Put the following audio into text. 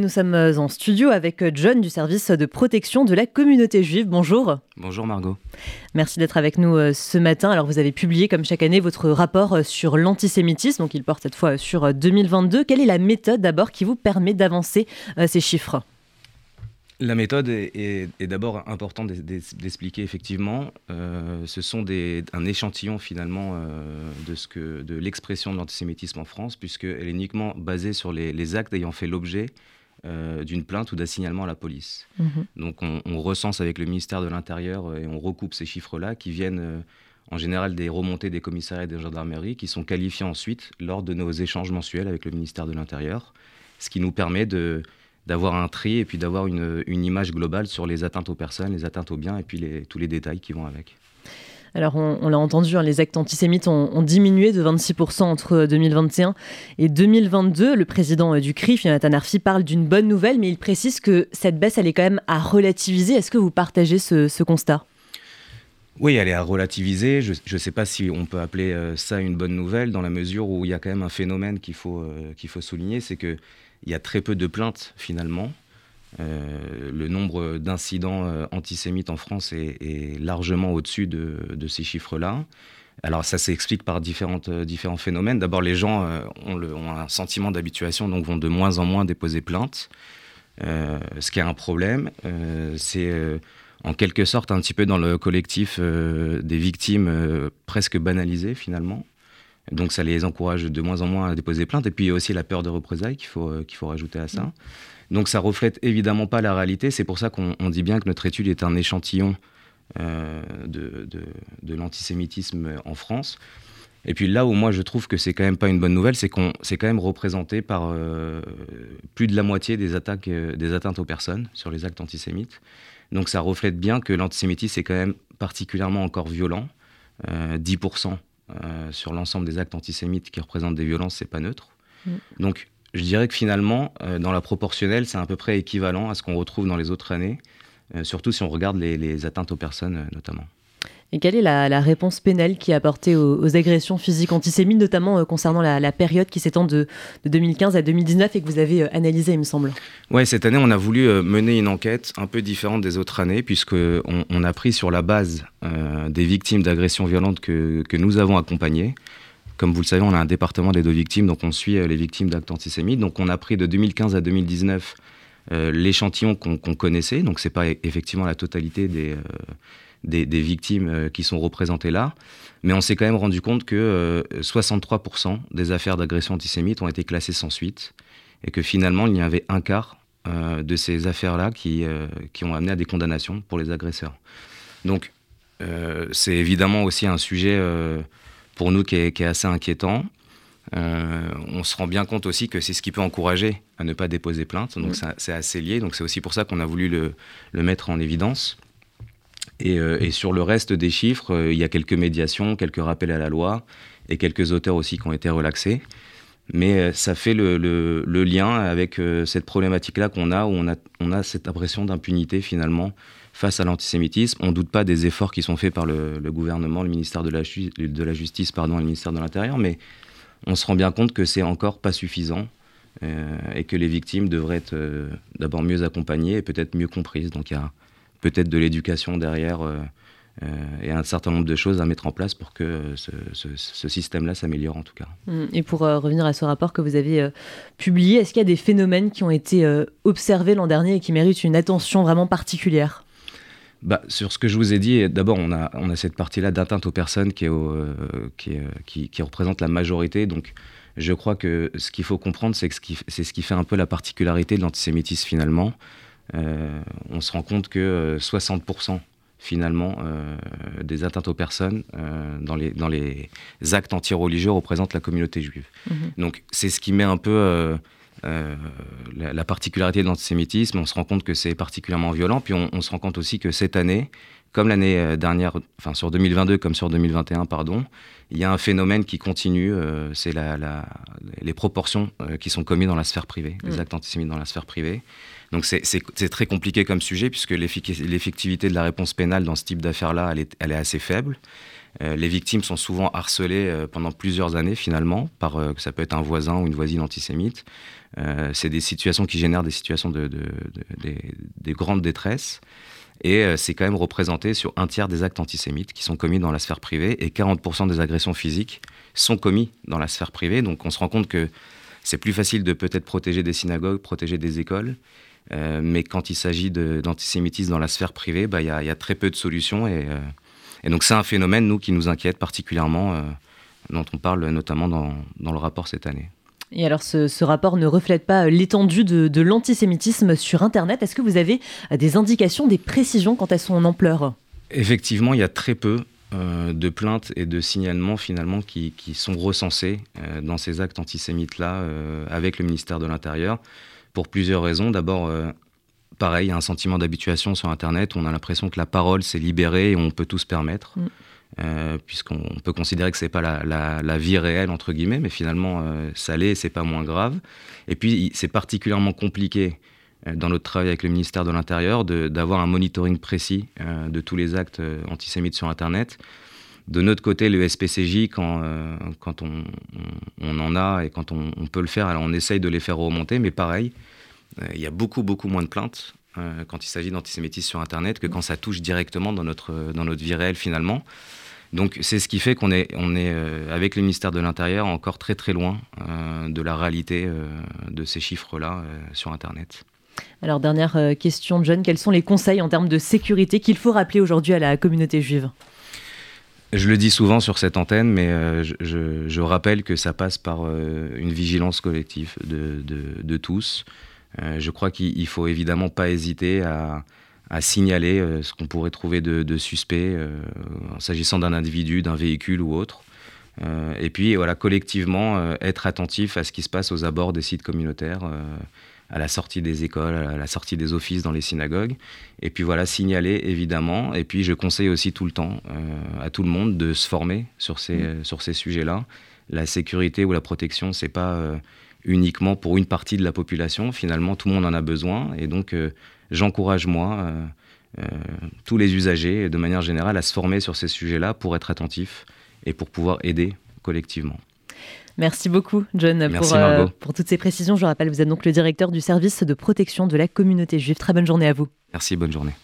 Nous sommes en studio avec John du service de protection de la communauté juive. Bonjour. Bonjour Margot. Merci d'être avec nous euh, ce matin. Alors vous avez publié comme chaque année votre rapport euh, sur l'antisémitisme, donc il porte cette fois sur 2022. Euh, Quelle est la méthode d'abord qui vous permet d'avancer ces chiffres? La méthode est, d'abord importante d'expliquer effectivement. ce sont un échantillon finalement de, ce que, de l'expression de l'antisémitisme en France, puisqu'elle est uniquement basée sur les, les actes ayant fait l'objet euh, d'une plainte ou d'un signalement à la police. Mhm. Donc on, recense avec le ministère de l'Intérieur euh, et on recoupe ces chiffres-là qui viennent euh, en général des remontées des commissariats et des gendarmeries qui sont qualifiés ensuite lors de nos échanges mensuels avec le ministère de l'Intérieur, ce qui nous permet de d'avoir un tri et puis d'avoir une, une, image globale sur les atteintes aux personnes, les atteintes aux biens et puis les, tous les détails qui vont avec. Alors, on, l'a entendu, hein, les actes antisémites ont, diminué de 26% entre 2021 et 2022. Le président euh, du CRIF, Jonathan Arfi, parle d'une bonne nouvelle, mais il précise que cette baisse, elle est quand même à relativiser. Est-ce que vous partagez ce, constat? Oui, elle est à relativiser. Je ne sais pas si on peut appeler euh, ça une bonne nouvelle, dans la mesure où il y a quand même un phénomène qu'il faut, euh, qu'il faut souligner, c'est qu'il y a très peu de plaintes finalement. Euh, le nombre d'incidents euh, antisémites en France est, largement au-dessus de, ces chiffres-là. Alors ça s'explique par différentes, euh, différents phénomènes. D'abord, les gens ont, un sentiment d'habituation, donc vont de moins en moins déposer plainte. ce qui est un problème, c'est en quelque sorte un petit peu dans le collectif des victimes presque banalisées finalement. Donc ça les encourage de moins en moins à déposer plainte. Et puis il y a aussi la peur de représailles qu'il faut, qu'il faut rajouter à ça. Donc ça reflète évidemment pas la réalité. C'est pour ça qu'on dit bien que notre étude est un échantillon euh, de, l'antisémitisme en France. Et puis là où moi je trouve que c'est quand même pas une bonne nouvelle, c'est qu'on c'est quand même représenté par euh, plus de la moitié des attaques, euh, des atteintes aux personnes sur les actes antisémites. Donc ça reflète bien que l'antisémitisme est quand même particulièrement encore violent. 10% sur l'ensemble des actes antisémites qui représentent des violences, c'est pas neutre. Mm. Donc je dirais que finalement, euh, dans la proportionnelle, c'est à peu près équivalent à ce qu'on retrouve dans les autres années, euh, surtout si on regarde les, atteintes aux personnes euh, notamment. Et quelle est la, réponse pénale qui est apportée aux, agressions physiques antisémites, notamment concernant la, période qui s'étend de, 2015 à 2019 et que vous avez analysée, il me semble? Oui, cette année, on a voulu mener une enquête un peu différente des autres années, puisqu'on on a pris sur la base des victimes d'agressions violentes que, que nous avons accompagnées, comme vous le savez, on a un département des deux victimes, donc on suit euh, les victimes d'actes antisémites. Donc on a pris de 2015 à 2019 euh, l'échantillon qu'on connaissait, donc c'est pas effectivement la totalité des, euh, des, victimes qui sont représentées là, mais on s'est quand même rendu compte que 63% des affaires d'agression antisémite ont été classées sans suite, et que finalement il y avait un quart de ces affaires-là qui, qui ont amené à des condamnations pour les agresseurs. Donc c'est évidemment aussi un sujet pour nous qui est, assez inquiétant. Euh, on se rend bien compte aussi que c'est ce qui peut encourager à ne pas déposer plainte. Donc mm. c'est assez lié. Donc c'est aussi pour ça qu'on a voulu le, mettre en évidence. Euh, et, sur le reste des chiffres, euh, il y a quelques médiations, quelques rappels à la loi et quelques auteurs aussi qui ont été relaxés. Mais ça fait le, lien avec cette problématique-là qu'on a, où on a, cette impression d'impunité finalement face à l'antisémitisme. On ne doute pas des efforts qui sont faits par le, gouvernement, le ministère de la, Justice pardon, et le ministère de l'Intérieur, mais on se rend bien compte que c'est encore pas suffisant euh, et que les victimes devraient être euh, d'abord mieux accompagnées et peut-être mieux comprises. Donc il y a peut-être de l'éducation derrière euh, et un certain nombre de choses à mettre en place pour que ce, système-là s'améliore en tout cas. Mmh. Et pour revenir à ce rapport que vous avez publié, est-ce qu'il y a des phénomènes qui ont été observés l'an dernier et qui méritent une attention vraiment particulière? Bah, sur ce que je vous ai dit, d'abord, on a, on a cette partie-là d'atteinte aux personnes qui, est euh, qui, qui, qui, représente la majorité. Donc, je crois que ce qu'il faut comprendre, c'est c'est ce qui fait un peu la particularité de l'antisémitisme finalement. Euh, on se rend compte que 60% euh, finalement des atteintes aux personnes dans, les, dans les actes anti-religieux représentent la communauté juive. Mmh Donc, c'est ce qui met un peu euh, la, particularité de l'antisémitisme, on se rend compte que c'est particulièrement violent, puis on, se rend compte aussi que cette année, comme l'année euh, dernière, enfin sur 2022 comme sur 2021, pardon, il y a un phénomène qui continue, euh, c'est la, les proportions qui sont commises dans la sphère privée, les mm. actes antisémites dans la sphère privée. Donc c'est très compliqué comme sujet, puisque l'effectivité de la réponse pénale dans ce type d'affaires-là, elle est, elle est, assez faible. les victimes sont souvent harcelées pendant plusieurs années finalement, par ça peut être un voisin ou une voisine antisémite. c'est des situations qui génèrent des situations de, des grandes détresses. Et c'est quand même représenté sur un tiers des actes antisémites qui sont commis dans la sphère privée et 40% des agressions physiques sont commis dans la sphère privée. Donc on se rend compte que c'est plus facile de peut-être protéger des synagogues, protéger des écoles. Euh, mais quand il s'agit d'antisémitisme dans la sphère privée, bah, il y, a très peu de solutions. Et, euh, et donc c'est un phénomène, nous, qui nous inquiète particulièrement, euh, dont on parle notamment dans, le rapport cette année. Et alors ce, ce rapport ne reflète pas l'étendue de, de l'antisémitisme sur Internet. Est-ce que vous avez des indications, des précisions quant à son ampleur? Effectivement, il y a très peu. Euh, de plaintes et de signalements finalement qui, sont recensés euh, dans ces actes antisémites-là euh, avec le ministère de l'Intérieur pour plusieurs raisons. D'abord, pareil, il y a un sentiment d'habituation sur Internet on a l'impression que la parole s'est libérée et on peut tout se permettre. Mm. puisqu'on peut considérer que c'est pas la, vie réelle entre guillemets, mais finalement ça l'est, c'est pas moins grave. Et puis c'est particulièrement compliqué euh, dans notre travail avec le ministère de l'Intérieur, d'avoir un monitoring précis euh, de tous les actes euh, antisémites sur Internet. De notre côté, le SPCJ, quand, quand on, on, en a et quand on, peut le faire, alors on essaye de les faire remonter, mais pareil, il y a beaucoup, beaucoup moins de plaintes quand il s'agit d'antisémitisme sur Internet que quand ça touche directement dans notre, dans notre vie réelle finalement. Donc c'est ce qui fait qu'on est, on est avec le ministère de l'Intérieur encore très très loin de la réalité de ces chiffres-là sur Internet. Alors, dernière euh, question, John, quels sont les conseils en termes de sécurité qu'il faut rappeler aujourd'hui à la communauté juive? Je le dis souvent sur cette antenne, mais euh, je, rappelle que ça passe par euh, une vigilance collective de, tous. Je crois qu'il faut évidemment pas hésiter à, signaler ce qu'on pourrait trouver de, suspect s'agissant d'un individu, d'un véhicule ou autre. et puis voilà, collectivement, être attentif à ce qui se passe aux abords des sites communautaires à la sortie des écoles, à la sortie des offices dans les synagogues. Et puis voilà, signaler évidemment. Et puis je conseille aussi tout le temps euh, à tout le monde de se former sur ces, mmh. sur ces sujets-là. La sécurité ou la protection, c'est pas euh, uniquement pour une partie de la population. Finalement, tout le monde en a besoin. Et donc, euh, j'encourage moi tous les usagers, de manière générale, à se former sur ces sujets-là pour être attentifs et pour pouvoir aider collectivement. Merci beaucoup, John, pour, euh, pour, toutes ces précisions. Je rappelle, vous êtes donc le directeur du service de protection de la communauté juive. Très bonne journée à vous. Merci, bonne journée.